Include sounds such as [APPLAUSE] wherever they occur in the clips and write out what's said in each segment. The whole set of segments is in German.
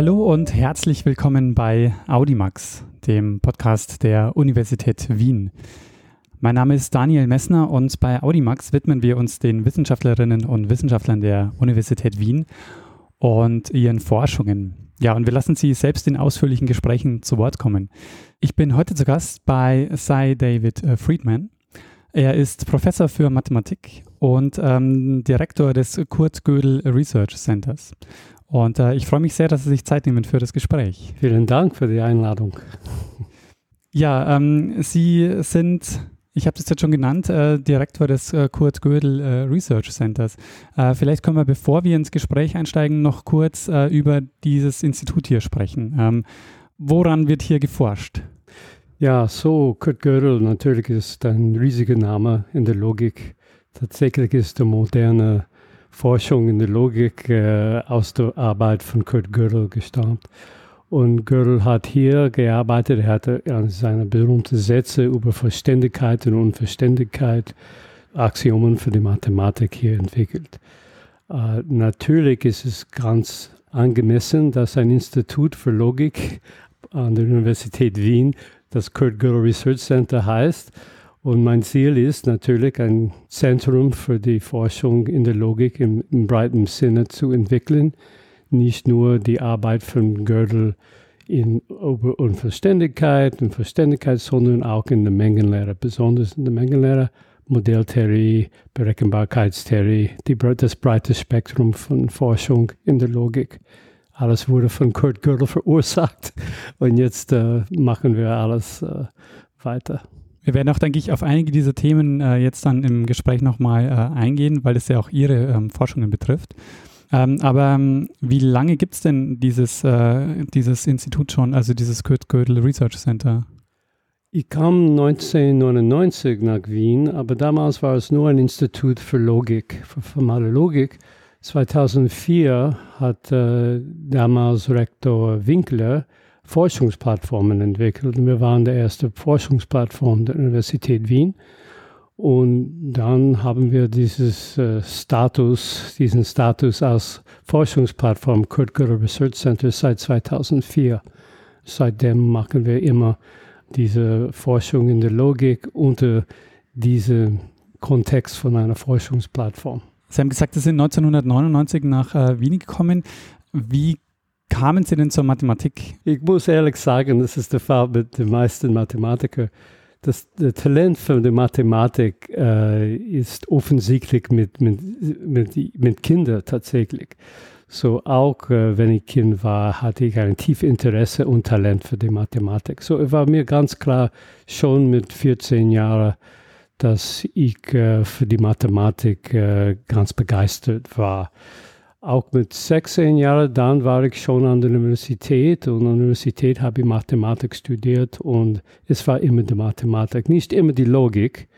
Hallo und herzlich willkommen bei Audimax, dem Podcast der Universität Wien. Mein Name ist Daniel Messner und bei Audimax widmen wir uns den Wissenschaftlerinnen und Wissenschaftlern der Universität Wien und ihren Forschungen. Ja, und wir lassen Sie selbst in ausführlichen Gesprächen zu Wort kommen. Ich bin heute zu Gast bei Cy David äh, Friedman. Er ist Professor für Mathematik und ähm, Direktor des Kurt Gödel Research Centers. Und äh, ich freue mich sehr, dass Sie sich Zeit nehmen für das Gespräch. Vielen Dank für die Einladung. Ja, ähm, Sie sind, ich habe das jetzt schon genannt, äh, Direktor des äh, Kurt Gödel äh, Research Centers. Äh, vielleicht können wir, bevor wir ins Gespräch einsteigen, noch kurz äh, über dieses Institut hier sprechen. Ähm, woran wird hier geforscht? Ja, so, Kurt Gödel natürlich ist ein riesiger Name in der Logik. Tatsächlich ist der moderne Forschung in der Logik äh, aus der Arbeit von Kurt Gödel gestammt. Und Gödel hat hier gearbeitet, er hatte seine berühmten Sätze über Verständigkeit und Unverständigkeit, Axiomen für die Mathematik hier entwickelt. Äh, natürlich ist es ganz angemessen, dass ein Institut für Logik an der Universität Wien das Kurt Gödel Research Center heißt und mein Ziel ist natürlich, ein Zentrum für die Forschung in der Logik im, im breiten Sinne zu entwickeln. Nicht nur die Arbeit von Gödel in über Unverständigkeit und Verständigkeit, sondern auch in der Mengenlehre, besonders in der Mengenlehre, Modelltheorie, Berechenbarkeitstheorie, die, das breite Spektrum von Forschung in der Logik. Alles wurde von Kurt Gödel [LAUGHS] verursacht und jetzt äh, machen wir alles äh, weiter. Wir werden auch, denke ich, auf einige dieser Themen äh, jetzt dann im Gespräch nochmal äh, eingehen, weil es ja auch Ihre ähm, Forschungen betrifft. Ähm, aber ähm, wie lange gibt es denn dieses, äh, dieses Institut schon, also dieses Kurt Gödel Research Center? Ich kam 1999 nach Wien, aber damals war es nur ein Institut für Logik, für formale Logik. 2004 hat äh, damals Rektor Winkler Forschungsplattformen entwickelt. Wir waren der erste Forschungsplattform der Universität Wien. Und dann haben wir dieses äh, Status, diesen Status als Forschungsplattform Kurt Gödel Research Center seit 2004. Seitdem machen wir immer diese Forschung in der Logik unter diesem Kontext von einer Forschungsplattform. Sie haben gesagt, Sie sind 1999 nach äh, Wien gekommen. Wie kamen Sie denn zur Mathematik? Ich muss ehrlich sagen, das ist der Fall mit den meisten Mathematikern. Das, das Talent für die Mathematik äh, ist offensichtlich mit, mit, mit, mit Kindern tatsächlich. So auch äh, wenn ich Kind war, hatte ich ein tiefes Interesse und Talent für die Mathematik. So war mir ganz klar schon mit 14 Jahren, dass ich äh, für die Mathematik äh, ganz begeistert war auch mit 16 Jahren, dann war ich schon an der Universität und an der Universität habe ich Mathematik studiert und es war immer die Mathematik, nicht immer die Logik,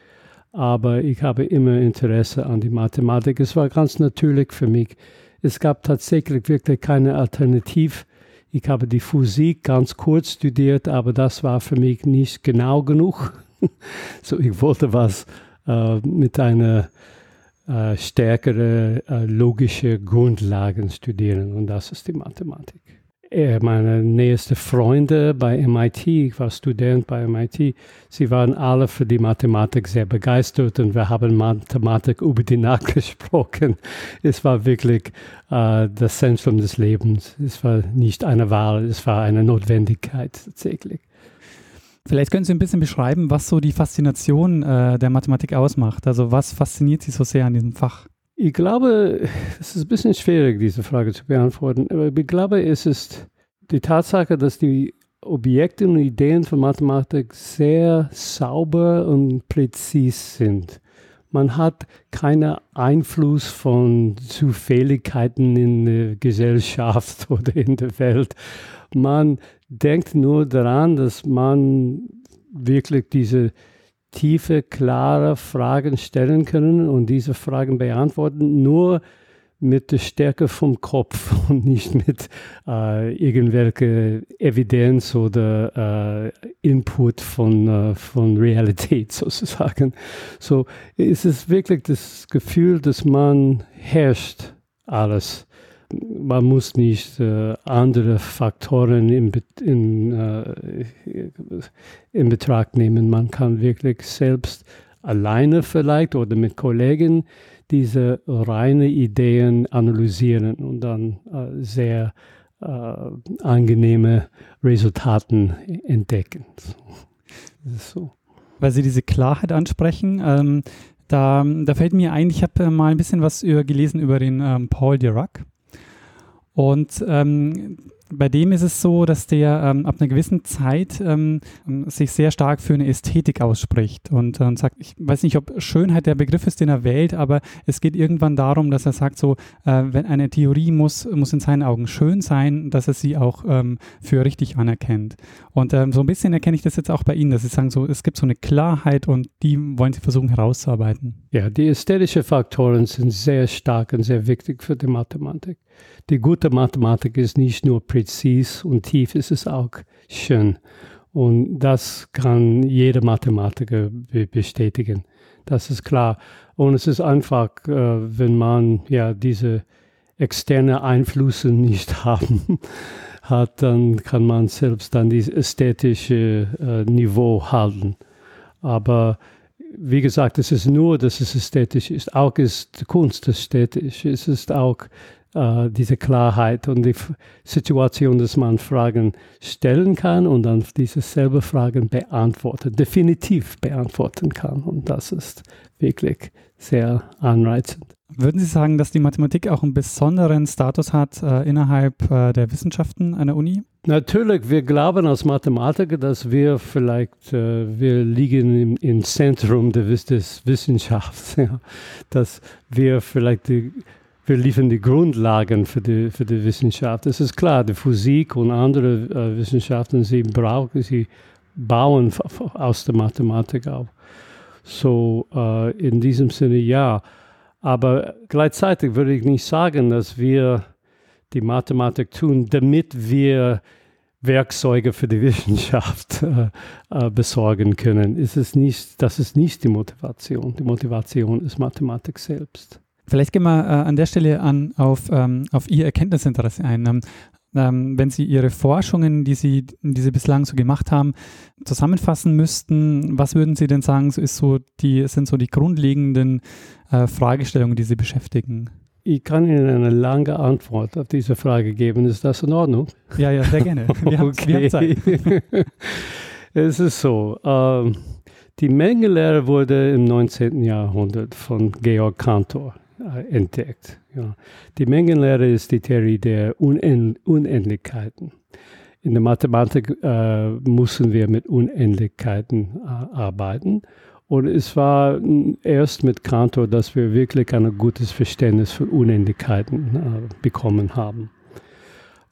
aber ich habe immer Interesse an die Mathematik. Es war ganz natürlich für mich. Es gab tatsächlich wirklich keine Alternative. Ich habe die Physik ganz kurz studiert, aber das war für mich nicht genau genug. [LAUGHS] so, ich wollte was äh, mit einer äh, stärkere äh, logische Grundlagen studieren und das ist die Mathematik. Äh, meine nächsten Freunde bei MIT, ich war Student bei MIT, sie waren alle für die Mathematik sehr begeistert und wir haben Mathematik über die Nacht [LAUGHS] gesprochen. Es war wirklich äh, das Zentrum des Lebens. Es war nicht eine Wahl, es war eine Notwendigkeit tatsächlich. Vielleicht können Sie ein bisschen beschreiben, was so die Faszination äh, der Mathematik ausmacht. Also was fasziniert Sie so sehr an diesem Fach? Ich glaube, es ist ein bisschen schwierig, diese Frage zu beantworten. Aber ich glaube, es ist die Tatsache, dass die Objekte und Ideen von Mathematik sehr sauber und präzis sind. Man hat keinen Einfluss von Zufälligkeiten in der Gesellschaft [LAUGHS] oder in der Welt. Man denkt nur daran, dass man wirklich diese tiefe, klare Fragen stellen können und diese Fragen beantworten, nur mit der Stärke vom Kopf [LAUGHS] und nicht mit äh, irgendwelche Evidenz oder äh, Input von, äh, von Realität [LAUGHS] sozusagen. So ist es wirklich das Gefühl, dass man herrscht alles man muss nicht äh, andere Faktoren in, in, äh, in Betracht nehmen. Man kann wirklich selbst alleine vielleicht oder mit Kollegen diese reine Ideen analysieren und dann äh, sehr äh, angenehme Resultaten entdecken. So. Weil Sie diese Klarheit ansprechen, ähm, da, da fällt mir ein, ich habe äh, mal ein bisschen was über, gelesen über den ähm, Paul Dirac. Und ähm, bei dem ist es so, dass der ähm, ab einer gewissen Zeit ähm, sich sehr stark für eine Ästhetik ausspricht und, äh, sagt, ich weiß nicht, ob Schönheit der Begriff ist, den er wählt, aber es geht irgendwann darum, dass er sagt, so, äh, wenn eine Theorie muss, muss in seinen Augen schön sein, dass er sie auch ähm, für richtig anerkennt. Und ähm, so ein bisschen erkenne ich das jetzt auch bei Ihnen, dass Sie sagen, so, es gibt so eine Klarheit und die wollen Sie versuchen herauszuarbeiten. Ja, die ästhetischen Faktoren sind sehr stark und sehr wichtig für die Mathematik die gute Mathematik ist nicht nur präzis und tief, es ist auch schön. Und das kann jeder Mathematiker bestätigen. Das ist klar. Und es ist einfach, äh, wenn man ja diese externe Einflüsse nicht [LAUGHS] haben hat, dann kann man selbst dann dieses ästhetische äh, Niveau halten. Aber wie gesagt, es ist nur, dass es ästhetisch ist. Auch ist Kunst ästhetisch. Es ist auch äh, diese Klarheit und die Situation, dass man Fragen stellen kann und dann diese selbe Fragen beantworten, definitiv beantworten kann. Und das ist wirklich sehr anreizend. Würden Sie sagen, dass die Mathematik auch einen besonderen Status hat äh, innerhalb äh, der Wissenschaften einer Uni? Natürlich, wir glauben als Mathematiker, dass wir vielleicht, äh, wir liegen im, im Zentrum des, des Wissenschafts, [LAUGHS] ja, dass wir vielleicht die wir liefern die Grundlagen für die, für die Wissenschaft. Es ist klar, die Physik und andere äh, Wissenschaften, sie brauchen, sie bauen aus der Mathematik auf. So äh, in diesem Sinne ja. Aber gleichzeitig würde ich nicht sagen, dass wir die Mathematik tun, damit wir Werkzeuge für die [LAUGHS] Wissenschaft äh, äh, besorgen können. Ist es nicht, das ist nicht die Motivation. Die Motivation ist Mathematik selbst. Vielleicht gehen wir äh, an der Stelle an auf, ähm, auf Ihr Erkenntnisinteresse ein. Ähm, ähm, wenn Sie Ihre Forschungen, die Sie, die Sie bislang so gemacht haben, zusammenfassen müssten, was würden Sie denn sagen, ist so die, sind so die grundlegenden äh, Fragestellungen, die Sie beschäftigen? Ich kann Ihnen eine lange Antwort auf diese Frage geben. Ist das in Ordnung? Ja, ja, sehr gerne. [LAUGHS] Wir haben, okay. wir haben Zeit. [LAUGHS] es ist so. Ähm, die Mengenlehre wurde im 19. Jahrhundert von Georg Cantor entdeckt. Ja. Die Mengenlehre ist die Theorie der Unend Unendlichkeiten. In der Mathematik äh, müssen wir mit Unendlichkeiten äh, arbeiten. Und es war erst mit Cantor, dass wir wirklich ein gutes Verständnis von Unendlichkeiten äh, bekommen haben.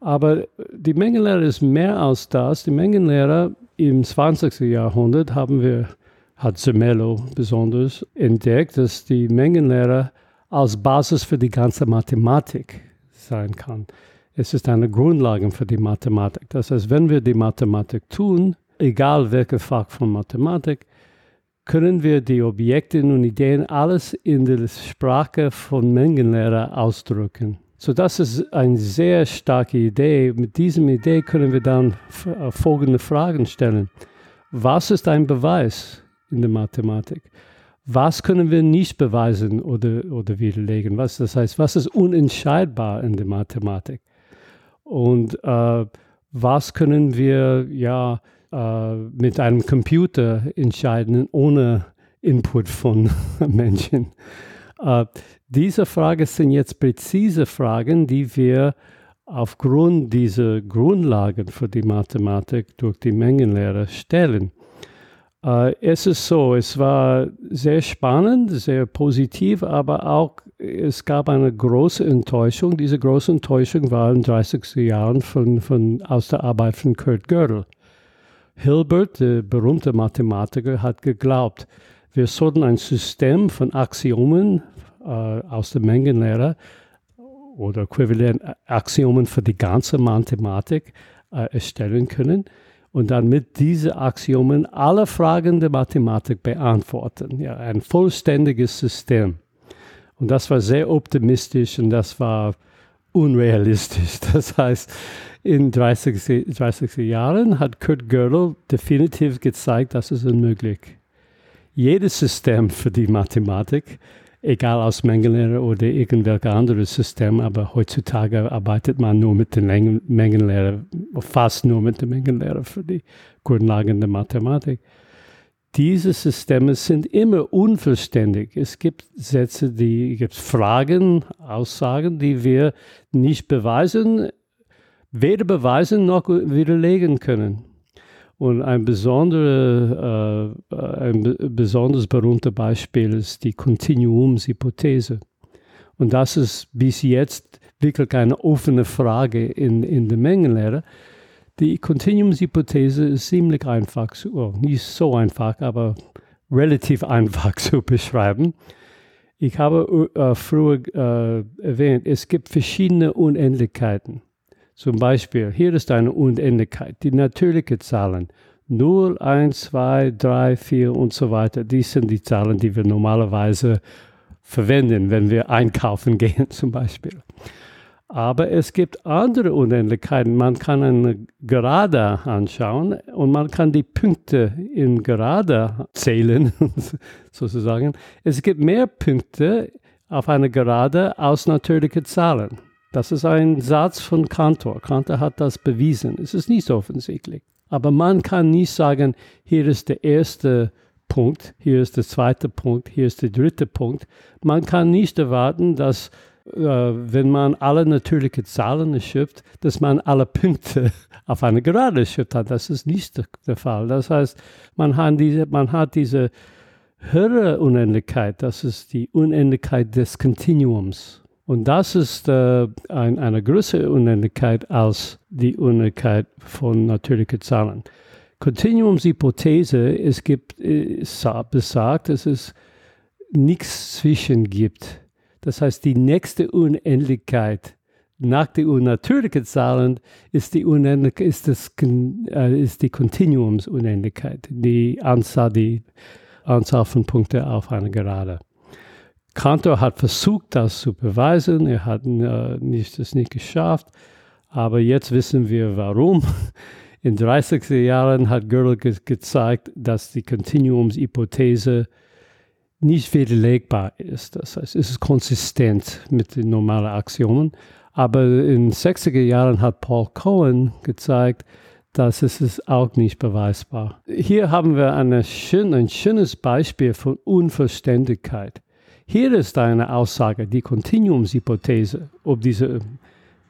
Aber die Mengenlehre ist mehr als das. Die Mengenlehre im 20. Jahrhundert haben wir, hat Zermelo besonders entdeckt, dass die Mengenlehre als Basis für die ganze Mathematik sein kann. Es ist eine Grundlage für die Mathematik. Das heißt, wenn wir die Mathematik tun, egal welches Fach von Mathematik, können wir die Objekte und Ideen alles in der Sprache von Mengenlehre ausdrücken. So, das ist eine sehr starke Idee. Mit dieser Idee können wir dann äh, folgende Fragen stellen. Was ist ein Beweis in der Mathematik? Was können wir nicht beweisen oder, oder widerlegen? Was, das heißt, was ist unentscheidbar in der Mathematik? Und äh, was können wir ja äh, mit einem Computer entscheiden ohne Input von [LAUGHS] Menschen? Äh, diese Fragen sind jetzt präzise Fragen, die wir aufgrund dieser Grundlagen für die Mathematik durch die Mengenlehre stellen. Uh, es ist so, es war sehr spannend, sehr positiv, aber auch es gab eine große Enttäuschung. Diese große Enttäuschung war in den 30er Jahren von, von, aus der Arbeit von Kurt Gödel. Hilbert, der berühmte Mathematiker, hat geglaubt, wir sollten ein System von Axiomen uh, aus der Mengenlehre oder äquivalent Axiomen für die ganze Mathematik uh, erstellen können und dann mit diesen Axiomen alle Fragen der Mathematik beantworten. Ja, ein vollständiges System. Und das war sehr optimistisch und das war unrealistisch. [LAUGHS] Das heißt, in 30, 30 Jahren hat Kurt Gödel definitiv gezeigt, dass es unmöglich. Jedes System für die Mathematik, egal aus Mengenlehre oder irgendwelche andere System, aber heutzutage arbeitet man nur mit der Mengenlehre, fast nur mit der Mengenlehre für die Grundlagen der Mathematik. Diese Systeme sind immer unvollständig. Es gibt Sätze, die gibt Fragen, Aussagen, die wir nicht beweisen, weder beweisen noch widerlegen können. Und ein, besondere, äh, ein besonders berühmtes Beispiel ist die Kontinuumshypothese. Und das ist bis jetzt wirklich eine offene Frage in, in der Mengenlehre. Die Kontinuumshypothese ist ziemlich einfach, oh, nicht so einfach, aber relativ einfach [LAUGHS] zu beschreiben. Ich habe äh, früher äh, erwähnt, es gibt verschiedene Unendlichkeiten. Zum Beispiel, hier ist eine Unendlichkeit, die natürliche Zahlen. 0, 1, 2, 3, 4 und so weiter. Dies sind die Zahlen, die wir normalerweise verwenden, wenn wir einkaufen [LAUGHS] gehen zum Beispiel. Aber es gibt andere Unendlichkeiten. Man kann eine Gerade anschauen und man kann die Punkte in Gerade zählen, [LAUGHS] sozusagen. Es gibt mehr Punkte auf einer Gerade aus natürlichen Zahlen. Das ist ein Satz von Kantor. Kantor hat das bewiesen. Es ist nicht so offensichtlich. Aber man kann nicht sagen, hier ist der erste Punkt, hier ist der zweite Punkt, hier ist der dritte Punkt. Man kann nicht erwarten, dass äh, wenn man alle natürlichen Zahlen erschöpft, dass man alle Punkte [LAUGHS] auf eine Gerade erschöpft hat. Das ist nicht der Fall. Das heißt, man hat diese, man hat diese höhere Unendlichkeit, das ist die Unendlichkeit des Kontinuums. Und das ist äh, ein, eine größere Unendlichkeit als die Unendlichkeit von natürlichen Zahlen. Kontinuumshypothese, es gibt, es besagt, dass es nichts zwischen gibt. Das heißt, die nächste Unendlichkeit nach den unnatürlichen Zahlen ist die, Unendlichkeit, ist das, äh, ist die Kontinuumsunendlichkeit, die Anzahl, die Anzahl von Punkten auf einer Gerade. Kantor hat versucht, das zu beweisen. Er hat äh, nicht, das nicht geschafft. Aber jetzt wissen wir, warum. [LAUGHS] In den 30er Jahren hat Gödel ge gezeigt, dass die Kontinuumshypothese nicht widerlegbar ist. Das heißt, es ist konsistent mit den normalen Axiomen. Aber in den 60er Jahren hat Paul Cohen gezeigt, dass es ist auch nicht beweisbar. Hier haben wir eine schön, ein schönes Beispiel von Unverständlichkeit. Hier ist eine Aussage, die Kontinuumshypothese, ob diese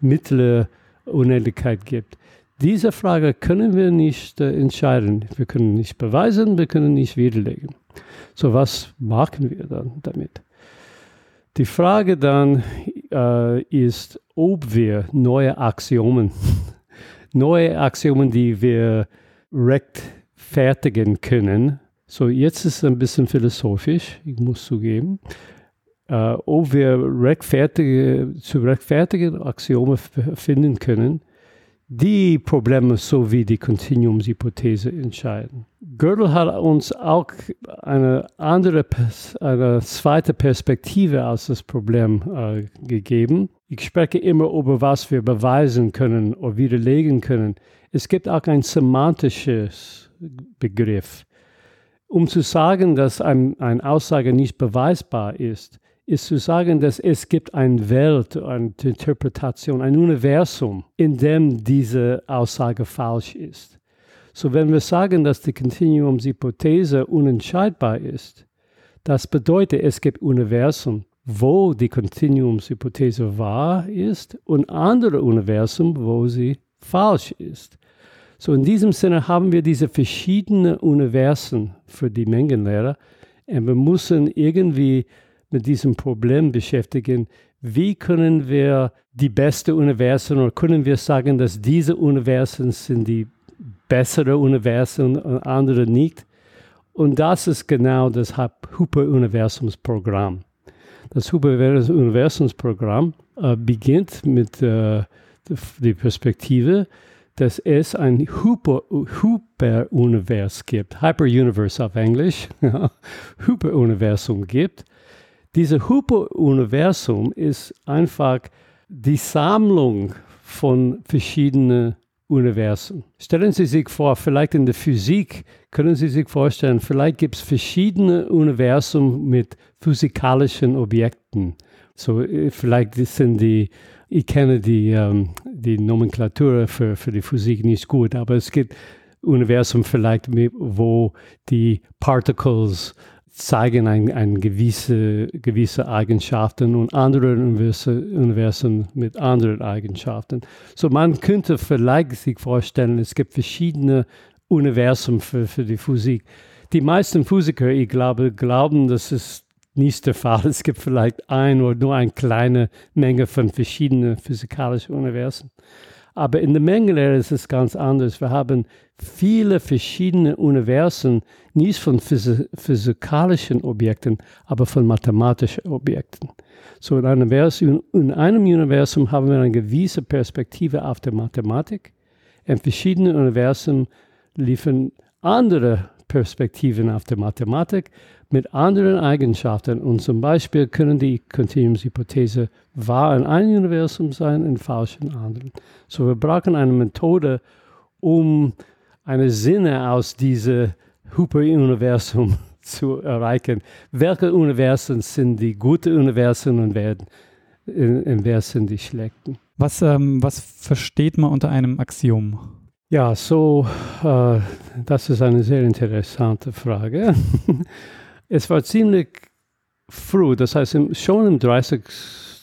mittlere Unendlichkeit gibt. Diese Frage können wir nicht äh, entscheiden. Wir können nicht beweisen, wir können nicht widerlegen. So, was machen wir dann damit? Die Frage dann äh, ist, ob wir neue Axiomen, [LAUGHS] neue Axiomen, die wir rechtfertigen können, so, jetzt ist es ein bisschen philosophisch, ich muss zugeben. Äh, ob wir rechtfertige, zu rechtfertigen Axiome finden können, die Probleme sowie die Kontinuumshypothese entscheiden. Gödel hat uns auch eine andere, eine zweite Perspektive als das Problem äh, gegeben. Ich spreche immer über was wir beweisen können oder widerlegen können. Es gibt auch ein semantisches Begriff. Um zu sagen, dass ein, eine Aussage nicht beweisbar ist, ist zu sagen, dass es gibt eine Welt, eine Interpretation, ein Universum, in dem diese Aussage falsch ist. So wenn wir sagen, dass die Kontinuumshypothese unentscheidbar ist, das bedeutet, es gibt Universen, wo die Kontinuumshypothese wahr ist und andere Universen, wo sie falsch ist. So in diesem Sinne haben wir diese verschiedenen Universen für die Mengenlehre und wir müssen irgendwie mit diesem Problem beschäftigen. Wie können wir die beste Universen oder können wir sagen, dass diese Universen sind die bessere Universen und andere nicht? Und das ist genau das Hyperuniversumsprogramm. Das Hyperuniversumsprogramm äh, beginnt mit äh, der Perspektive, dass es ein Hyperunivers gibt, Hyperuniverse auf Englisch, [LAUGHS] Hyperuniversum gibt. Dieses Hyperuniversum ist einfach die Sammlung von verschiedenen Universen. Stellen Sie sich vor, vielleicht in der Physik können Sie sich vorstellen, vielleicht gibt es verschiedene Universen mit physikalischen Objekten. So, äh, vielleicht sind die, ich kenne die, ähm, die Nomenklatur für, für die Physik nicht gut, aber es gibt Universum vielleicht, wo die Particles zeigen ein, ein gewisse, gewisse Eigenschaften und andere Universen mit anderen Eigenschaften. So man könnte vielleicht sich vorstellen, es gibt verschiedene Universen für, für die Physik. Die meisten Physiker, ich glaube, glauben, dass es nicht der Fall. Es gibt vielleicht ein oder nur eine kleine Menge von verschiedenen physikalischen Universen. Aber in der Mengenlehre ist es ganz anders. Wir haben viele verschiedene Universen, nicht von physikalischen Objekten, aber von mathematischen Objekten. So in einem, Universum, in einem Universum haben wir eine gewisse Perspektive auf die Mathematik. In verschiedenen Universen liefern andere Perspektiven auf die Mathematik mit anderen Eigenschaften. Und zum Beispiel können die Kontinuumshypothese wahr in einem Universum sein, in falsch in anderen. So wir brauchen eine Methode, um eine Sinne aus diesem Hyperuniversum [LAUGHS] zu erreichen. Welche Universen sind die guten Universen und wer, in, wer sind die schlechten? Was, ähm, was versteht man unter einem Axiom? Ja, so, äh, das ist eine sehr interessante Frage. [LAUGHS] es war ziemlich früh, das heißt schon im 30.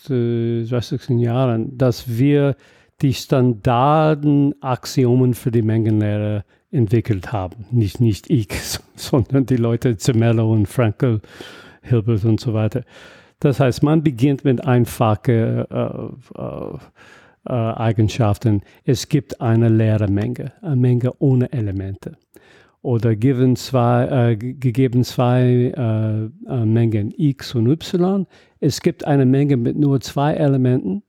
30. Jahren, dass wir die Standardenaxiomen für die Mengenlehre entwickelt haben. Nicht, nicht ich, [LAUGHS] sondern die Leute Zemello und Frankel, Hilbert und so weiter. Das heißt, man beginnt mit einfachen äh, äh, äh, Eigenschaften. Es gibt eine leere Menge, eine Menge ohne Elemente oder given zwei, äh, gegeben zwei äh, äh, Mengen x und y. Es gibt eine Menge mit nur zwei Elementen.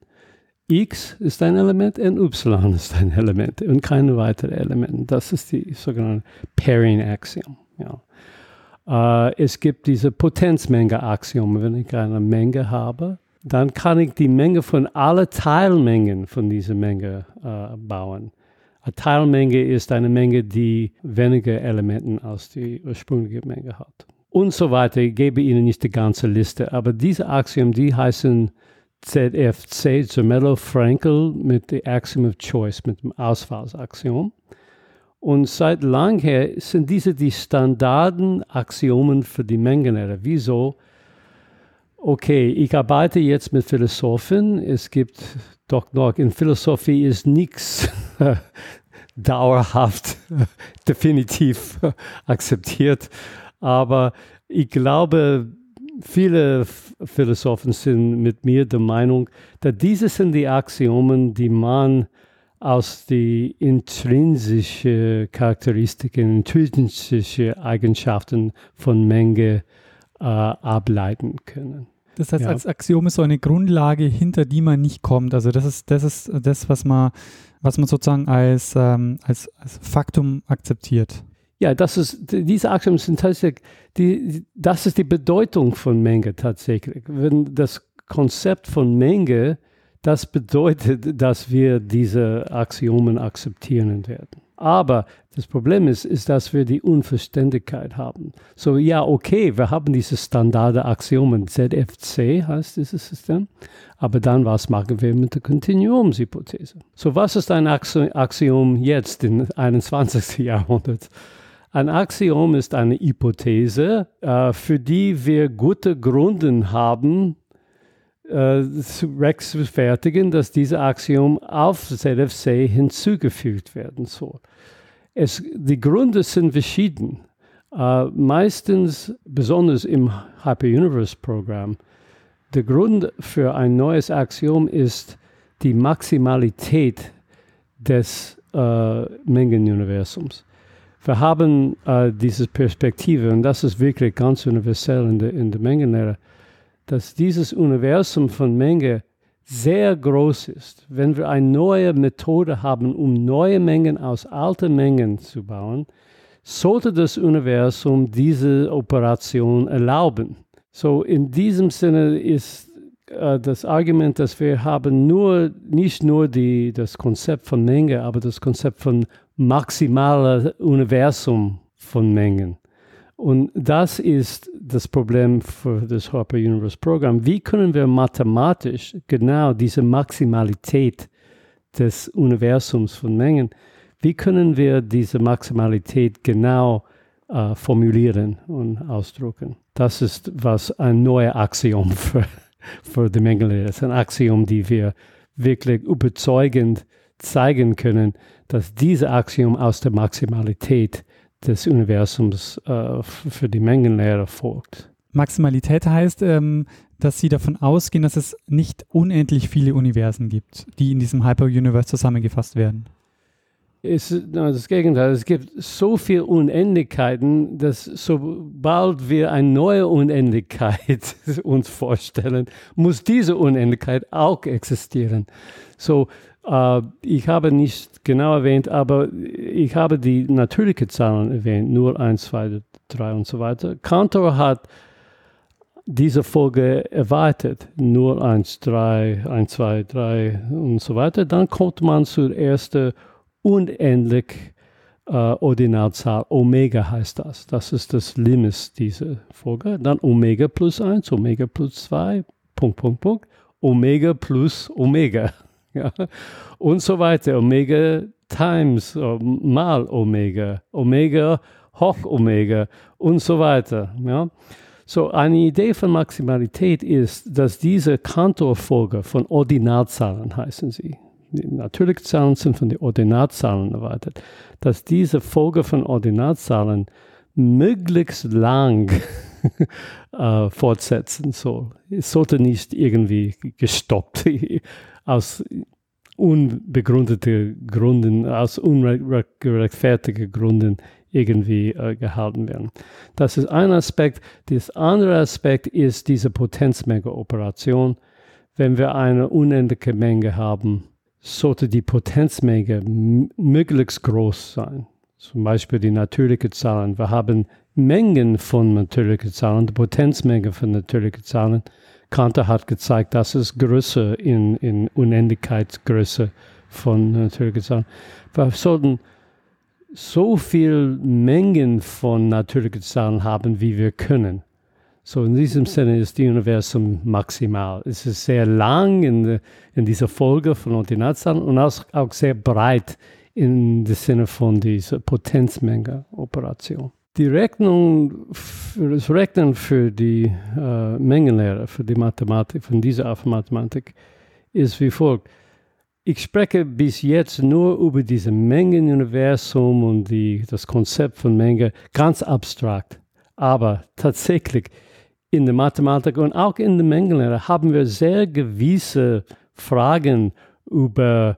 x ist ein Element und y ist ein Element und keine weiteren Elemente. Das ist die sogenannte Pairing Axiom. Ja. Äh, es gibt diese Potenzmenge-Axiom. Wenn ich eine Menge habe, dann kann ich die Menge von allen Teilmengen von dieser Menge äh, bauen. Teilmenge ist eine Menge, die weniger Elemente als die ursprüngliche Menge hat. Und so weiter. Ich gebe Ihnen nicht die ganze Liste, aber diese Axiom, die heißen ZFC, Zermelo Frankel, mit dem Axiom of Choice, mit dem Auswahlaxiom. Und seit langher sind diese die Standardenaxiomen für die Mengenlehre. Wieso? Okay, ich arbeite jetzt mit Philosophen. Es gibt doch noch, in Philosophie ist nichts [LAUGHS] dauerhaft, [LAUGHS] definitiv akzeptiert. Aber ich glaube, viele Philosophen sind mit mir der Meinung, dass diese sind die Axiomen, die man aus den intrinsischen Charakteristiken, intrinsischen Eigenschaften von Menge äh, ableiten können. Das heißt, ja. als Axiom ist so eine Grundlage, hinter die man nicht kommt. Also das ist das, ist das was, man, was man sozusagen als, ähm, als, als Faktum akzeptiert. Ja, das ist, diese Axiomen sind tatsächlich, die, das ist die Bedeutung von Menge tatsächlich. Wenn das Konzept von Menge, das bedeutet, dass wir diese Axiomen akzeptieren werden. Aber das Problem ist, ist, dass wir die Unverständlichkeit haben. So, ja, okay, wir haben diese Standarde-Axiomen. ZFC heißt dieses System. Aber dann, was machen wir mit der Kontinuumshypothese? So, was ist ein Axiom jetzt im 21. [LAUGHS] Jahrhundert? Ein Axiom ist eine Hypothese, äh, für die wir gute Gründe haben, äh, zu rechtfertigen, dass diese Axiom auf ZFC hinzugefügt werden soll. Es, die Gründe sind verschieden. Uh, meistens, besonders im Hyperuniverse-Programm, der Grund für ein neues Axiom ist die Maximalität des uh, Mengenuniversums. Wir haben uh, diese Perspektive, und das ist wirklich ganz universell in der, in der Mengenlehre, dass dieses Universum von Menge sehr groß ist. Wenn wir eine neue Methode haben, um neue Mengen aus alten Mengen zu bauen, sollte das Universum diese Operation erlauben. So in diesem Sinne ist äh, das Argument, dass wir haben nur, nicht nur die, das Konzept von Menge, aber das Konzept von maximaler Universum von Mengen. Und das ist das Problem für das Harper Universe Programm. Wie können wir mathematisch genau diese Maximalität des Universums von Mengen, wie können wir diese Maximalität genau äh, formulieren und ausdrucken? Das ist was ein neues Axiom für, [LAUGHS] für die Mengenlehre. Ist ein Axiom, die wir wirklich überzeugend zeigen können, dass dieses Axiom aus der Maximalität des Universums äh, für die Mengenlehre folgt. Maximalität heißt, ähm, dass Sie davon ausgehen, dass es nicht unendlich viele Universen gibt, die in diesem Hyper-Universe zusammengefasst werden. Ist das Gegenteil. Es gibt so viele Unendlichkeiten, dass sobald wir eine neue Unendlichkeit [LAUGHS] uns vorstellen, muss diese Unendlichkeit auch existieren. So, äh, ich habe nicht genau erwähnt, aber ich habe die natürlichen Zahlen erwähnt, nur 1, 2, 3 und so weiter. Cantor hat diese Folge erweitert, nur 1, 3, 1, 2, 3 und so weiter. Dann kommt man zur ersten unendlich äh, Ordinalzahl. Omega heißt das. Das ist das Limit dieser Folge. Dann Omega plus 1, Omega plus 2, Punkt, Punkt, Punkt. Omega plus Omega. [LAUGHS] ja. Und so weiter. Omega times uh, mal Omega. Omega hoch Omega und so weiter. Ja. So, eine Idee von Maximalität ist, dass diese Kantorfolge von Ordinalzahlen heißen sie. Natürlichen Zahlen sind von den Ordinalzahlen erwartet, dass diese Folge von Ordinalzahlen möglichst lang [LAUGHS] äh, fortsetzen soll. Es sollte nicht irgendwie gestoppt [LAUGHS] aus unbegründeten Gründen, aus ungerechtfertigten Gründen irgendwie äh, gehalten werden. Das ist ein Aspekt. Das andere Aspekt ist diese Potenzmenge-Operation. Wenn wir eine unendliche Menge haben, sollte die Potenzmenge möglichst groß sein. Zum Beispiel die natürlichen Zahlen. Wir haben Mengen von natürlichen Zahlen, die Potenzmenge von natürlichen Zahlen Kantor hat gezeigt, dass es größer in, in Unendlichkeitsgröße von natürlichen Zahlen. Wir sollten so viel Mengen von natürlichen Zahlen haben, wie wir können. So in diesem Sinne ist das Universum maximal. Es ist sehr lang in, in dieser Folge von Ordinatzahlen und auch, auch sehr breit in dem Sinne von dieser Potenzmenge-Operation. Die Rechnung, das Rechnen für die äh, Mengenlehre, für die Mathematik, von dieser Art von Mathematik, ist wie folgt. Ich spreche bis jetzt nur über dieses Mengenuniversum und die, das Konzept von Menge ganz abstrakt. Aber tatsächlich in der Mathematik und auch in der Mengenlehre haben wir sehr gewisse Fragen über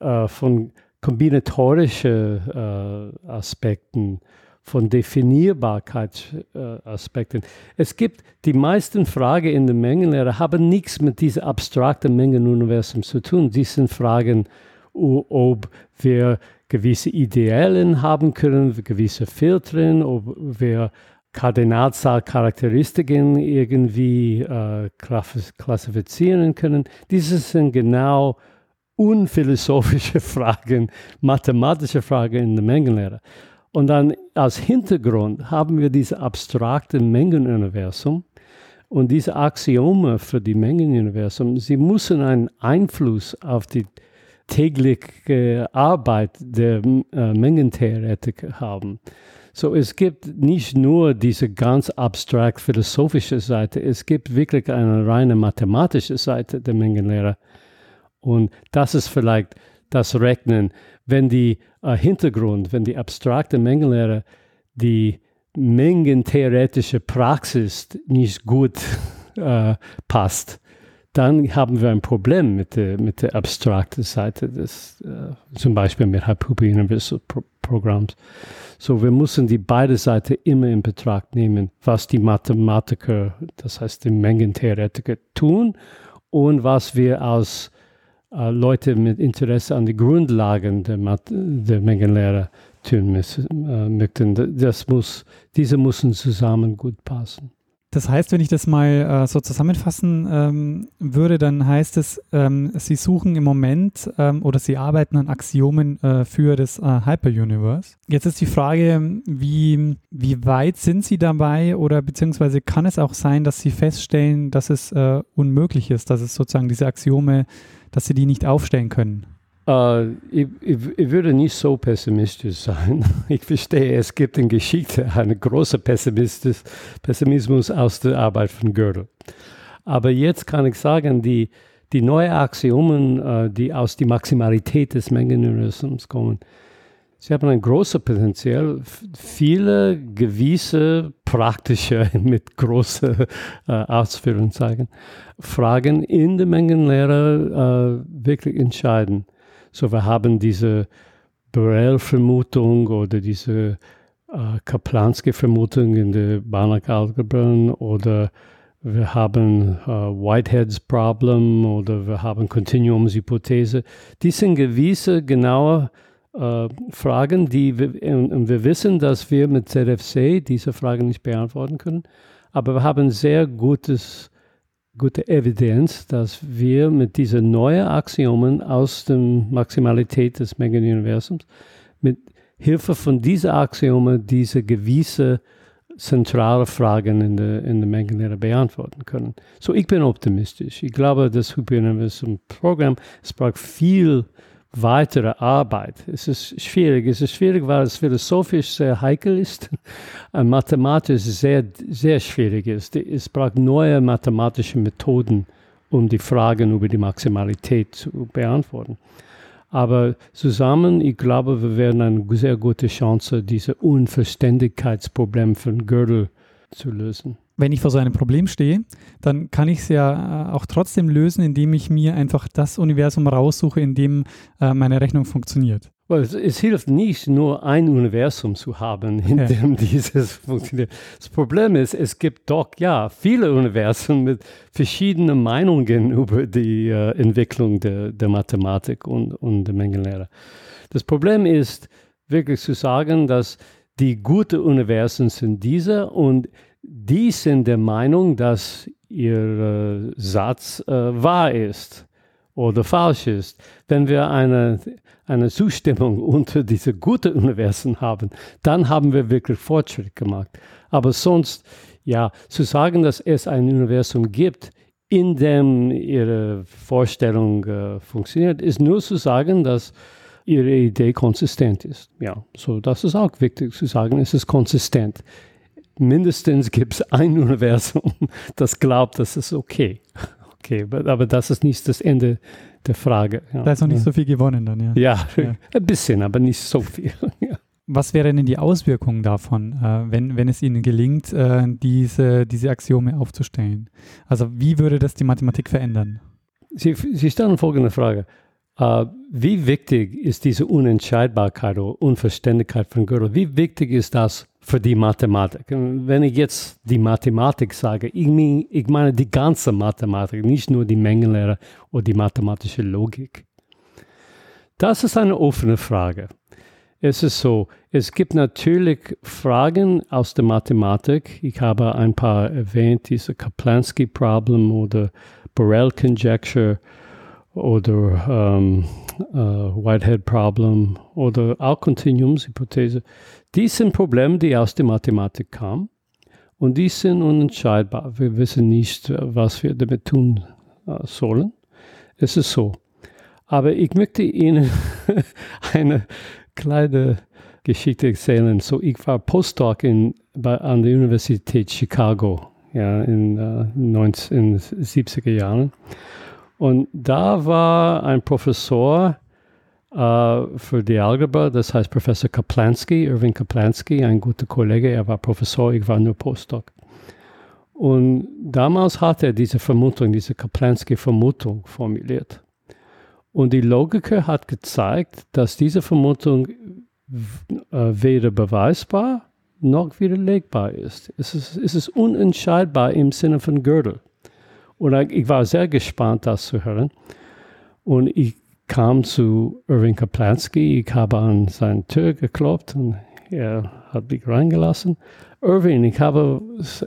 äh, von kombinatorischen äh, Aspekten von Definierbarkeitsaspekten. Es gibt die meisten Fragen in der Mengenlehre haben nichts mit diesem abstrakten Mengenuniversum zu tun. Die sind Fragen, ob wir gewisse Ideellen haben können, gewisse Filtern, ob wir Kardinalzahlcharakteristiken irgendwie äh, klassifizieren können. Diese sind genau unphilosophische [LAUGHS] Fragen, mathematische Fragen in der Mengenlehre. Und dann als Hintergrund haben wir dieses abstrakte Mengenuniversum und diese Axiome für die Mengenuniversum. Sie müssen einen Einfluss auf die tägliche Arbeit der äh, Mengentheoretiker haben. So, es gibt nicht nur diese ganz abstrakt philosophische Seite, es gibt wirklich eine reine mathematische Seite der Mengenlehre. Und das ist vielleicht das Rechnen, wenn die äh, Hintergrund, wenn die abstrakte Mengenlehre die mengentheoretische Praxis nicht gut [LAUGHS] äh, passt, dann haben wir ein Problem mit der, mit der abstrakten Seite des, äh, zum Beispiel mit Hyper Universal Pro Programms. So, wir müssen die beide Seiten immer in Betracht nehmen, was die Mathematiker, das heißt die Mengentheoretiker tun und was wir als äh, Leute mit Interesse an den Grundlagen der, Mat der Mengenlehre tun müssen, äh, möchten. Das muss, diese müssen zusammen gut passen. Das heißt, wenn ich das mal äh, so zusammenfassen ähm, würde, dann heißt es, ähm, Sie suchen im Moment ähm, oder Sie arbeiten an Axiomen äh, für das äh, Hyperuniverse. Jetzt ist die Frage, wie, wie weit sind Sie dabei oder beziehungsweise kann es auch sein, dass Sie feststellen, dass es äh, unmöglich ist, dass es sozusagen diese Axiome, dass Sie die nicht aufstellen können? Uh, ich, ich, ich, würde nicht so pessimistisch sein. [LAUGHS] Ich verstehe, es gibt in Geschichte einen großen Pessimismus, aus der Arbeit von Gödel. Aber jetzt kann ich sagen, die, die neuen Axiomen, uh, die aus der Maximalität des Mengenuniversums kommen, sie haben ein großes Potenzial, viele gewisse praktische, [LAUGHS] mit großen uh, Ausführungszeichen, Fragen in der Mengenlehre wirklich entscheiden. So, wir haben diese Borel-Vermutung oder diese äh, Kaplanski-Vermutung in der Banach-Algebra oder wir haben äh, Whiteheads Problem oder wir haben Kontinuumshypothese. Dies sind gewisse genaue äh, Fragen, die wir, und wir wissen, dass wir mit ZFC diese Fragen nicht beantworten können, aber wir haben sehr gutes gute Evidenz, dass wir mit diesen neuen Axiomen aus der Maximalität des Mengenuniversums mit Hilfe von diesen Axiomen diese gewisse zentrale Fragen in der, in der Mengenlehre beantworten können. So, ich bin optimistisch. Ich glaube, das Hyperuniversum-Programm, es braucht viel weitere Arbeit. Es ist schwierig. Es ist schwierig, weil es philosophisch sehr heikel ist [LAUGHS] mathematisch sehr, sehr schwierig ist. Es braucht neue mathematische Methoden, um die Fragen über die Maximalität zu beantworten. Aber zusammen, ich glaube, wir werden eine sehr gute Chance, dieses Unverständigkeitsproblem von Gödel zu lösen wenn ich vor so einem Problem stehe, dann kann ich es ja äh, auch trotzdem lösen, indem ich mir einfach das Universum raussuche, in dem äh, meine Rechnung funktioniert. Es, hilft nicht, nur ein Universum zu haben, in ja. dem [LAUGHS] dieses funktioniert. Das Problem ist, es gibt doch ja viele Universen mit verschiedenen Meinungen [LAUGHS] über die äh, Entwicklung der, der Mathematik und, und der Mengenlehre. Das Problem ist wirklich zu sagen, dass die guten Universen sind diese und die sind der Meinung, dass ihr äh, Satz äh, wahr ist oder falsch ist. Wenn wir eine, eine Zustimmung [LAUGHS] unter diese guten Universen haben, dann haben wir wirklich Fortschritt gemacht. Aber sonst, ja, zu sagen, dass es ein Universum gibt, in dem ihre Vorstellung äh, funktioniert, ist nur zu sagen, dass ihre Idee konsistent ist. Ja, so das ist auch wichtig zu sagen, es ist konsistent mindestens gibt es ein Universum, [LAUGHS] das glaubt, das ist okay. Okay, aber das ist nicht das Ende der Frage. Ja. Da ist noch nicht so viel gewonnen dann, ja. Ja, ja. [LAUGHS] ein bisschen, aber nicht so viel. [LAUGHS] Ja. Was wären denn die Auswirkungen davon, äh, wenn, wenn es Ihnen gelingt, äh, diese, diese Axiome aufzustellen? Also wie würde das die Mathematik verändern? Sie, Sie stellen folgende Frage. Uh, wie wichtig ist diese Unentscheidbarkeit oder Unverständlichkeit von Gödel? Wie wichtig ist das für die Mathematik. Wenn ich jetzt die Mathematik sage, ich meine, ich meine die ganze Mathematik, nicht nur die Mengenlehre oder die mathematische Logik. Das ist eine offene Frage. Es ist so, es gibt natürlich Fragen aus der Mathematik. Ich habe ein paar erwähnt, diese Kaplansky-Problem oder Borel-Conjecture oder ähm, uh, Whitehead-Problem oder auch Kontinuumshypothese. Dies sind Probleme, die aus der Mathematik kamen und die sind unentscheidbar. Wir wissen nicht, was wir damit tun uh, sollen. Es ist so. Aber ich möchte Ihnen [LAUGHS] eine kleine Geschichte erzählen. So, ich war Postdoc in, bei, an der Universität Chicago ja, in uh, 1970er Jahren. Und da war ein Professor äh, für die Algebra, das heißt Professor Kaplansky, Irving Kaplansky, ein guter Kollege. Er war Professor, ich war nur Postdoc. Und damals hat er diese Vermutung, diese Kaplansky-Vermutung formuliert. Und die Logiker hat gezeigt, dass diese Vermutung äh, weder beweisbar noch widerlegbar ist. Es, ist. es ist unentscheidbar im Sinne von Gödel. Und ich war sehr gespannt, das zu hören. Und ich kam zu Irving Kaplansky, ich habe an seine Tür geklopft und er hat mich reingelassen. Irving, ich habe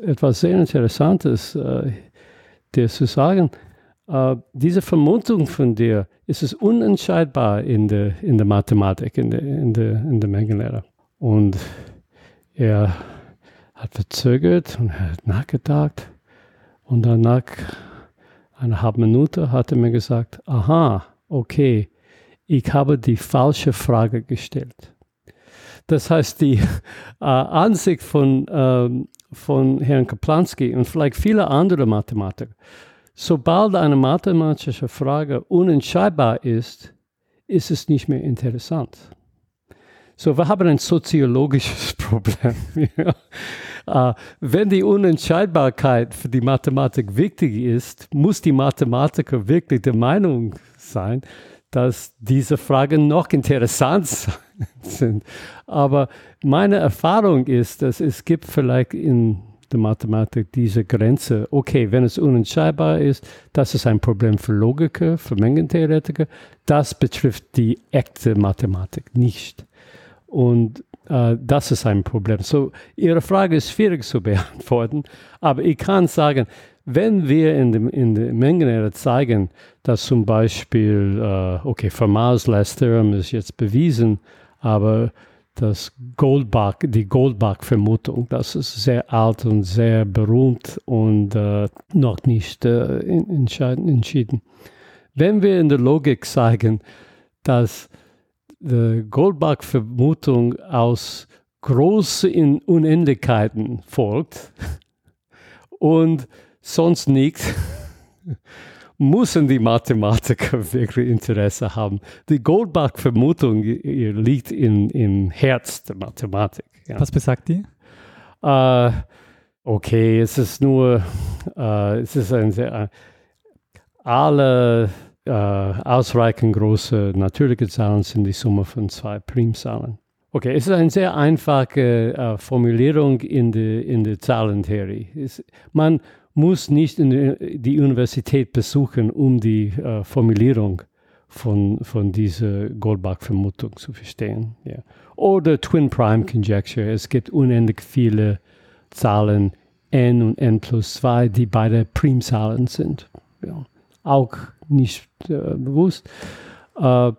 etwas sehr Interessantes äh, dir zu sagen. Äh, diese Vermutung von dir ist es unentscheidbar in der, in der Mathematik, in der, in, der, in der Mengenlehre. Und er hat verzögert und hat nachgedacht. Und dann nach einer halben Minute hat er mir gesagt, aha, okay, ich habe die falsche Frage gestellt. Das heißt, die äh, Ansicht von, äh, von Herrn Kaplanski und vielleicht viele andere Mathematiker, sobald eine mathematische Frage unentscheidbar ist, ist es nicht mehr interessant. So, wir haben ein soziologisches [LAUGHS] Problem. Äh, wenn die Unentscheidbarkeit für die Mathematik wichtig ist, muss die Mathematiker wirklich der Meinung sein, dass diese Fragen noch interessant [LAUGHS] sind. Aber meine Erfahrung ist, dass es gibt vielleicht in der Mathematik diese Grenze. Okay, wenn es unentscheidbar ist, das ist ein Problem für Logiker, für Mengentheoretiker. Das betrifft die echte Mathematik nicht. Und äh, das ist ein Problem. So, Ihre Frage ist schwierig zu [LAUGHS] beantworten, aber ich kann sagen, wenn wir in, dem, in der Mengenlehre zeigen, dass zum Beispiel, äh, okay, Fermat's Theorem ist jetzt bewiesen, aber das Goldbach, die Goldbach-Vermutung, das ist sehr alt und sehr berühmt und äh, noch nicht äh, entschieden. Wenn wir in der Logik zeigen, dass Goldbach-Vermutung aus großen Unendlichkeiten folgt und sonst nichts, [LAUGHS] müssen die Mathematiker [LAUGHS] wirklich Interesse haben. Die Goldbach-Vermutung liegt in, im Herz der Mathematik. Ja. Was besagt die? Uh, okay, es ist nur, uh, es ist ein sehr, alle äh, ausreichend große natürliche Zahlen sind die Summe von zwei Primzahlen. Okay, es ist eine sehr einfache äh, Formulierung in der in die Zahlentheorie. Es, man muss nicht die, die Universität besuchen, um die äh, Formulierung von, von dieser Goldbach-Vermutung zu verstehen. Ja. Oder Twin Prime Conjecture. Es gibt unendlich viele Zahlen n und n plus 2, die beide Primzahlen sind. Ja. Auch nicht äh, bewusst. Äh,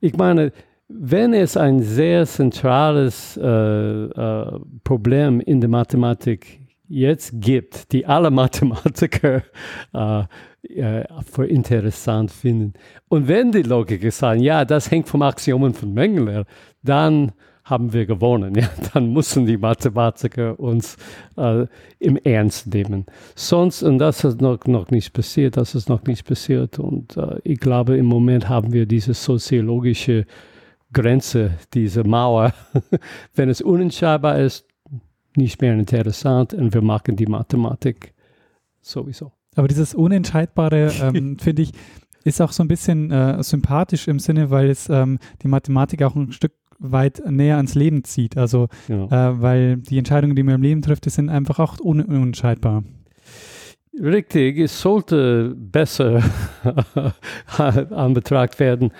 ich meine, wenn es ein sehr zentrales äh, äh Problem in der Mathematik jetzt gibt, die alle [LAUGHS] Mathematiker äh, für interessant finden, und wenn die Logiker sagen, ja, das hängt vom Axiomen von Mengenlehre, dann haben wir gewonnen. Ja? [LAUGHS] Dann müssen die Mathematiker uns äh, im Ernst nehmen. Sonst, und das ist noch, noch nicht passiert, das ist noch nicht passiert. Und äh, ich glaube, im Moment haben wir diese soziologische Grenze, diese Mauer. [LAUGHS] Wenn es unentscheidbar ist, nicht mehr interessant und wir machen die Mathematik sowieso. Aber dieses Unentscheidbare, [LAUGHS] ähm, finde ich, ist auch so ein bisschen äh, sympathisch im Sinne, weil es ähm, die Mathematik auch ein Stück weit näher ans Leben zieht. Also, ja. äh, weil die Entscheidungen, die man im Leben trifft, die sind einfach auch un unentscheidbar. Richtig, es sollte besser [LAUGHS] anbetrachtet werden.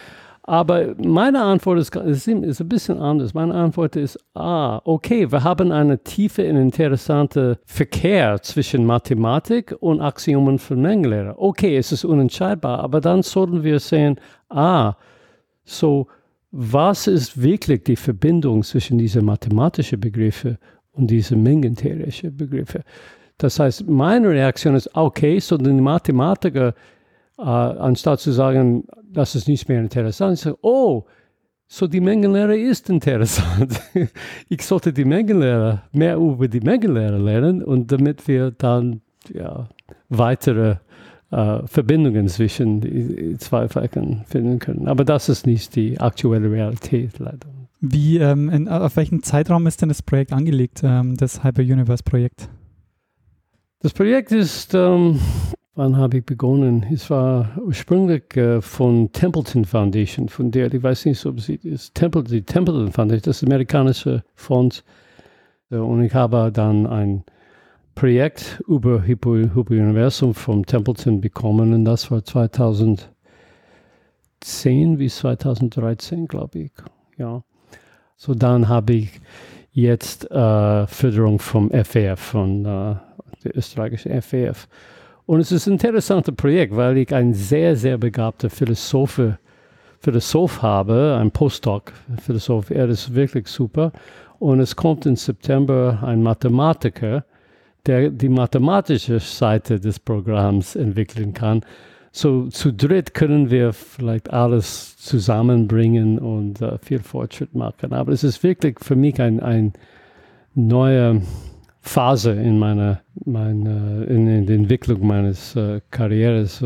Aber meine Antwort ist, ist, ist, ein bisschen anders. Meine Antwort ist, ah, okay, wir haben einen tiefe und interessanten Verkehr zwischen Mathematik und Axiomen von Mengenlehre. Okay, es ist unentscheidbar, aber dann sollten wir sehen, ah, so was ist wirklich die Verbindung zwischen diesen mathematischen Begriffen und diesen mengentheoretischen Begriffen? Das heißt, meine Reaktion ist, okay, so die Mathematiker, äh, anstatt zu sagen, das ist nicht mehr interessant, ich sage, oh, so die Mengenlehre ist interessant. [LAUGHS] ich sollte die Mengenlehre, mehr über die Mengenlehre lernen und damit wir dann ja, weitere äh, Verbindungen zwischen die zwei Fächern finden können. Aber das ist nicht die aktuelle Realität leider. Wie, ähm, in, auf welchen Zeitraum ist denn das Projekt angelegt, ähm, das Hyper-Universe-Projekt? Das Projekt ist, ähm, wann habe ich begonnen? Es war ursprünglich äh, von Templeton Foundation, von der, ich weiß nicht, ob sie ist, Temple, die Templeton Foundation, das ist amerikanische Fonds. Und ich habe dann ein Projekt über Hypo, Hypo Universum vom Templeton bekommen und das war 2010 bis 2013, glaube ich. Ja. So dann habe ich jetzt äh, Förderung vom FEF, von äh, der österreichischen FEF. Und es ist ein interessantes Projekt, weil ich ein sehr, sehr begabter Philosoph, Philosoph habe, ein Postdoc-Philosoph. Er ist wirklich super. Und es kommt im September ein Mathematiker, der die mathematische Seite des Programms entwickeln kann. So zu dritt können wir vielleicht alles zusammenbringen und uh, viel Fortschritt machen. Aber es ist wirklich für mich ein, ein neue Phase in meiner, meiner in, in der Entwicklung meines uh, Karrieres.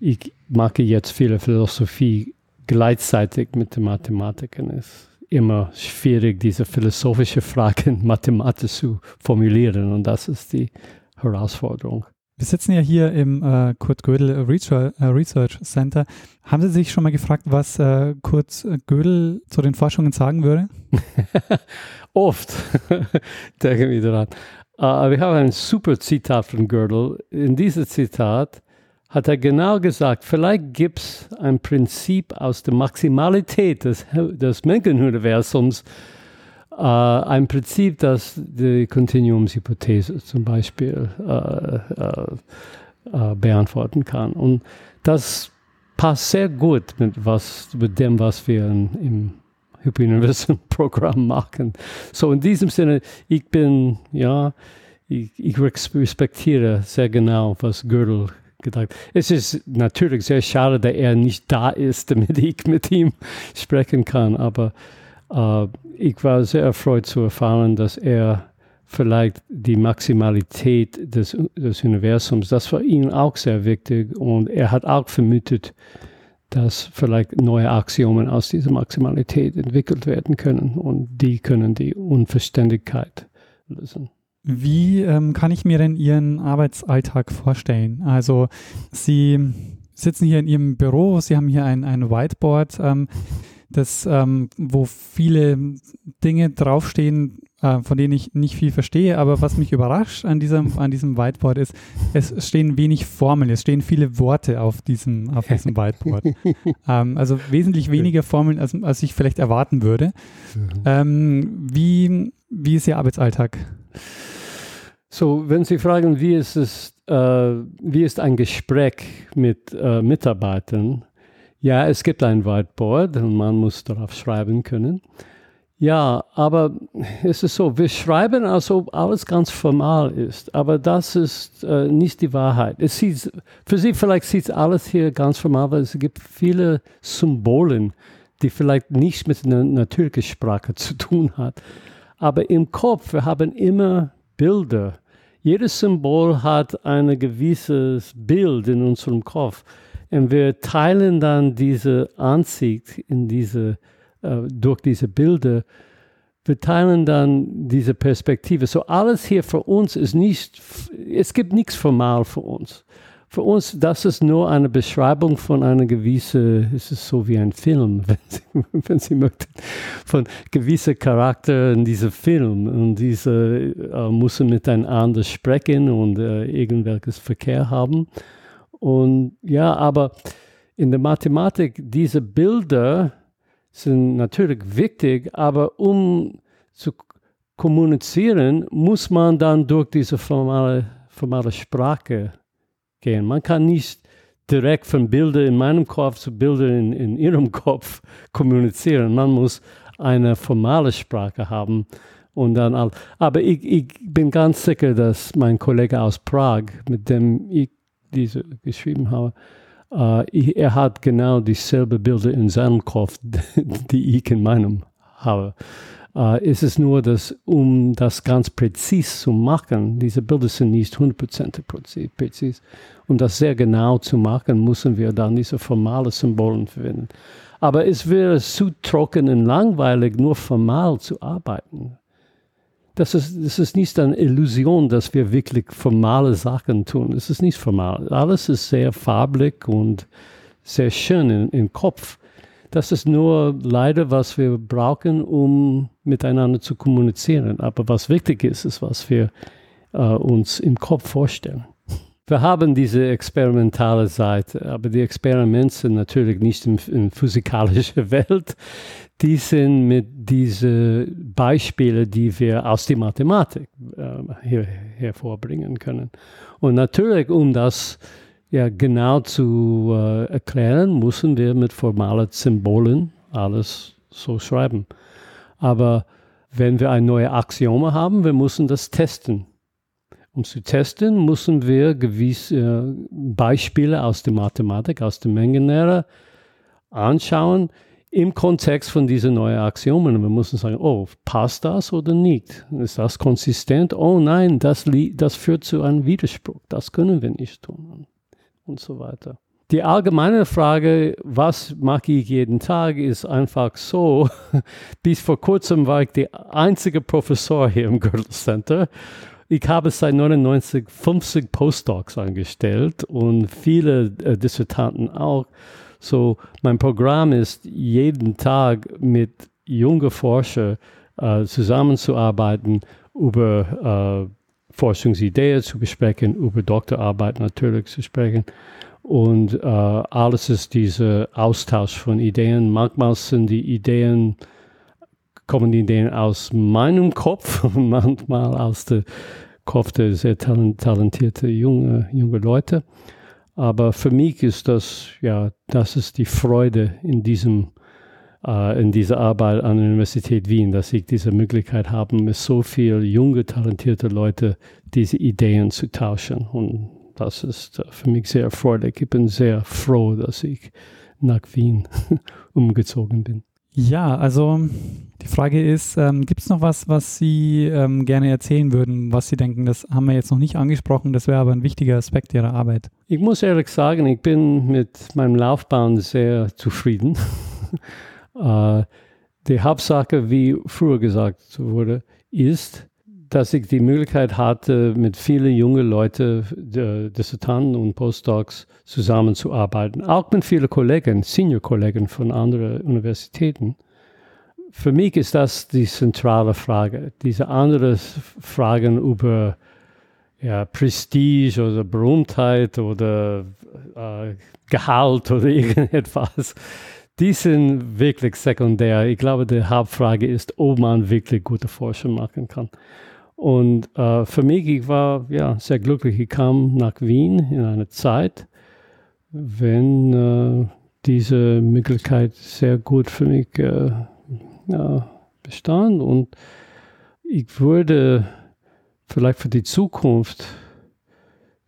Ich mache jetzt viele Philosophie gleichzeitig mit den Mathematikern. Es ist immer schwierig, diese philosophischen Fragen mathematisch zu formulieren und das ist die Herausforderung. Wir sitzen ja hier im äh, Kurt Gödel Research, äh, Research, Center. Haben Sie sich schon mal gefragt, was äh, Kurt Gödel zu den Forschungen sagen würde? [LAUGHS] Oft [LAUGHS] denke ich daran. Uh, wir haben ein super Zitat von Gödel. In diesem Zitat hat er genau gesagt, vielleicht gibt es ein Prinzip aus der Maximalität des, des Mengenuniversums, äh, ein Prinzip, das die Kontinuumshypothese zum Beispiel äh, äh, äh, beantworten kann. Und das passt sehr gut mit, was, mit dem, was wir in, im Hyperuniversum-Programm machen. So in diesem Sinne, ich bin, ja, ich, ich respektiere sehr genau, was Gödel gedacht. Es ist natürlich sehr schade, dass er nicht da ist, [LAUGHS] damit ich mit ihm sprechen kann, aber äh, ich war sehr erfreut zu erfahren, dass er vielleicht die Maximalität des, des Universums, das war ihm auch sehr wichtig und er hat auch vermutet, dass vielleicht neue Axiomen aus dieser Maximalität entwickelt werden können und die können die Unverständlichkeit lösen. Wie ähm, kann ich mir denn Ihren Arbeitsalltag vorstellen? Also Sie sitzen hier in Ihrem Büro, Sie haben hier ein, ein Whiteboard. Ähm, das, ähm, wo viele Dinge draufstehen, äh, von denen ich nicht viel verstehe, aber was mich überrascht an diesem, an diesem Whiteboard ist, es stehen wenig Formeln, es stehen viele Worte auf diesem, auf diesem [LAUGHS] Whiteboard. ähm, also wesentlich weniger Formeln, als, als ich vielleicht erwarten würde. Mhm. Ähm, wie, wie ist Ihr Arbeitsalltag? So, wenn Sie fragen, wie ist es, äh, wie ist ein Gespräch mit äh, Mitarbeitern, ja, es gibt ein Whiteboard und man muss darauf schreiben können. Ja, aber es ist so, wir schreiben, als ob alles ganz formal ist, aber das ist äh, nicht die Wahrheit. Es sieht, für Sie vielleicht sieht alles hier ganz formal, weil es gibt viele Symbolen, die vielleicht nichts mit einer natürlichen Sprache [LAUGHS] zu tun hat. Aber im Kopf, wir haben immer Bilder. Jedes Symbol hat ein gewisses Bild in unserem Kopf. Und wir teilen dann diese Ansicht in diese, äh, durch diese Bilder, wir teilen dann diese Perspektive. So alles hier für uns ist nicht, es gibt nichts formal für uns. Für uns, das ist nur eine Beschreibung von einer gewissen, es ist so wie ein Film, [LAUGHS] wenn Sie, wenn Sie möchten, von gewissen Charakter in diesem Film. Und diese äh, müssen miteinander sprechen und äh, irgendwelches Verkehr haben. Und ja, aber in der Mathematik, diese Bilder sind natürlich wichtig, aber um zu kommunizieren, muss man dann durch diese formale, formale Sprache gehen. Man kann nicht direkt von Bildern in meinem Kopf zu Bildern in, in Ihrem [LAUGHS] Kopf kommunizieren. Man muss eine formale Sprache haben. Und dann, aber ich, ich bin ganz sicher, dass mein Kollege aus Prag, mit dem ich diese geschrieben habe, äh, er hat genau dieselbe Bilder in seinem Kopf, [LAUGHS] die ich in meinem habe. Äh, es ist nur, dass um das ganz präzise zu machen, diese Bilder sind nicht hundertprozentig präzise, um das sehr genau zu machen, müssen wir dann diese formalen Symbole verwenden. Aber es wäre zu trocken und langweilig, nur formal zu arbeiten das ist, das ist nicht eine Illusion, dass wir wirklich formale Sachen tun. Es ist nicht formal. Alles ist sehr farblich und sehr schön im Kopf. Das ist nur leider, was wir brauchen, um miteinander zu kommunizieren. Aber was wichtig ist, ist, was wir äh, uns im Kopf vorstellen. wir haben diese experimentale Seite, aber die Experimente sind natürlich nicht in, in physikalischer [LAUGHS] Welt. Die sind mit diesen Beispielen, die wir aus der Mathematik äh, her, hervorbringen können. Und natürlich, um das ja, genau zu äh, erklären, müssen wir mit formalen Symbolen alles so schreiben. Aber wenn wir ein neues Axiome haben, wir müssen das testen. Um zu testen, müssen wir gewisse äh, Beispiele aus der Mathematik, aus der Mengenlehre anschauen im Kontext von diesen neuen Axiomen. Wir müssen sagen, oh, passt das oder nicht? Ist das konsistent? Oh nein, das, das führt zu einem Widerspruch. Das können wir nicht tun. Und so weiter. Die allgemeine Frage, was mache ich jeden Tag, ist einfach so. [LAUGHS] Bis vor kurzem war ich der einzige Professor hier im Gürtel Center ich habe seit 1999 50 Postdocs angestellt und viele äh, Dissertanten auch. So, mein Programm ist jeden Tag mit jungen Forschern äh, zusammenzuarbeiten, über äh, Forschungsideen zu besprechen, über Doktorarbeit natürlich zu sprechen. Und äh, alles ist dieser Austausch von Ideen. Manchmal sind die Ideen kommen die Ideen aus meinem Kopf [LAUGHS] manchmal aus dem Kopf der sehr talentierte junge, junge Leute. Aber für mich ist das, ja, das ist die Freude in diesem, in dieser Arbeit an der Universität Wien, dass ich diese Möglichkeit habe, mit so vielen junge, talentierte Leute diese Ideen zu tauschen. Und das ist für mich sehr erfreulich. Ich bin sehr froh, dass ich nach Wien [LAUGHS] umgezogen bin. Ja, also die Frage ist, ähm, gibt es noch was, was Sie ähm, gerne erzählen würden, was Sie denken, das haben wir jetzt noch nicht angesprochen, das wäre aber ein wichtiger Aspekt Ihrer Arbeit? Ich muss ehrlich sagen, ich bin mit meinem Laufbahn sehr zufrieden. [LAUGHS] äh, die Hauptsache, wie früher gesagt wurde, ist, dass ich die Möglichkeit hatte, mit vielen jungen Leuten, Dissertanten und Postdocs zusammenzuarbeiten. Auch mit vielen Kollegen, Senior-Kollegen von anderen Universitäten. Für mich ist das die zentrale Frage. Diese anderen Fragen über ja, Prestige oder Berühmtheit oder äh, Gehalt oder [LAUGHS] irgendetwas, die sind wirklich sekundär. Ich glaube, die Hauptfrage ist, ob man wirklich gute Forschung machen kann. Und äh, für mich, ich war ja, sehr glücklich. Ich kam nach Wien in einer Zeit, wenn äh, diese Möglichkeit sehr gut für mich äh, ja, bestand. Und ich würde vielleicht für die Zukunft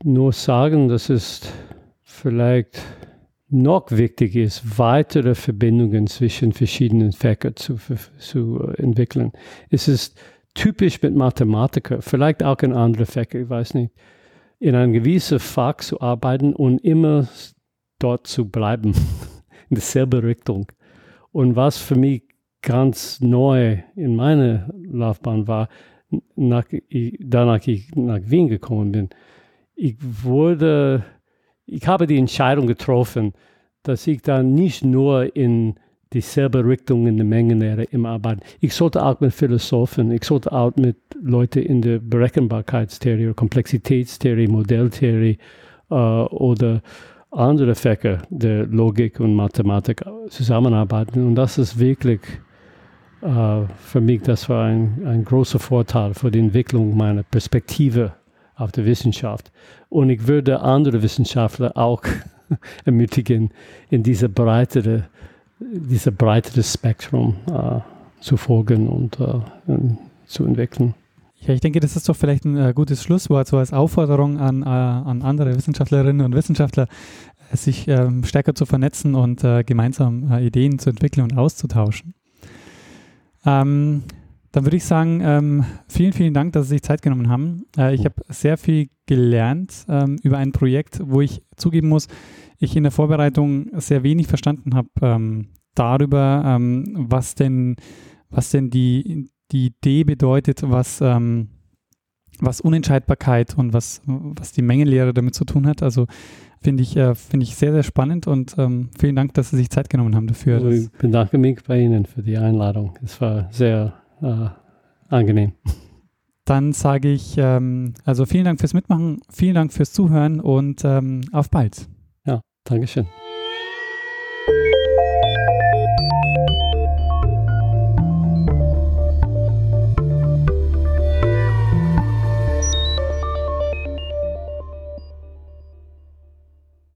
nur sagen, dass es vielleicht noch wichtig ist, weitere Verbindungen zwischen verschiedenen Fächern zu, zu entwickeln. Es ist typisch mit Mathematiker, vielleicht auch in anderen Fächern, ich weiß nicht, in einem gewissen Fach zu arbeiten und immer dort zu bleiben, [LAUGHS] in derselben Richtung. Und was für mich ganz neu in meiner Laufbahn war, nach, danach ich nach Wien gekommen bin, ich wurde, ich habe die Entscheidung getroffen, dass ich da nicht nur in dieselbe Richtung in der Mengenlehre im Arbeiten. Ich sollte auch mit Philosophen, ich sollte auch mit Leuten in der Berechenbarkeitstheorie, Komplexitätstheorie, Modelltheorie äh, oder andere Fächer der Logik und Mathematik zusammenarbeiten. Und das ist wirklich äh, für mich, das war ein, ein großer Vorteil für die Entwicklung meiner Perspektive auf der Wissenschaft. Und ich würde andere Wissenschaftler auch [LAUGHS] ermutigen, in diese breitere dieser breitere Spektrum äh, zu folgen und äh, zu entwickeln. Ja, ich denke, das ist doch vielleicht ein äh, gutes Schlusswort, so als Aufforderung an, äh, an andere Wissenschaftlerinnen und Wissenschaftler, äh, sich ähm, stärker zu vernetzen und äh, gemeinsam Ideen zu entwickeln und auszutauschen. Ähm, dann würde ich sagen, ähm, vielen, vielen Dank, dass Sie sich Zeit genommen haben. ich habe sehr viel gelernt ähm, über ein Projekt, wo ich zugeben muss, ich in der Vorbereitung sehr wenig verstanden habe ähm, darüber, ähm, was denn, was denn die, die Idee bedeutet, was, ähm, was Unentscheidbarkeit und was, was die Mengenlehre damit zu tun hat. Also finde ich, äh, finde ich sehr, sehr spannend und ähm, vielen Dank, dass Sie sich Zeit genommen haben dafür. Also ich bedanke mich bei Ihnen für die Einladung. Es war sehr äh, angenehm. Dann sage ich, ähm, also vielen Dank fürs Mitmachen, vielen Dank fürs Zuhören und ähm, auf bald. Ja, Dankeschön.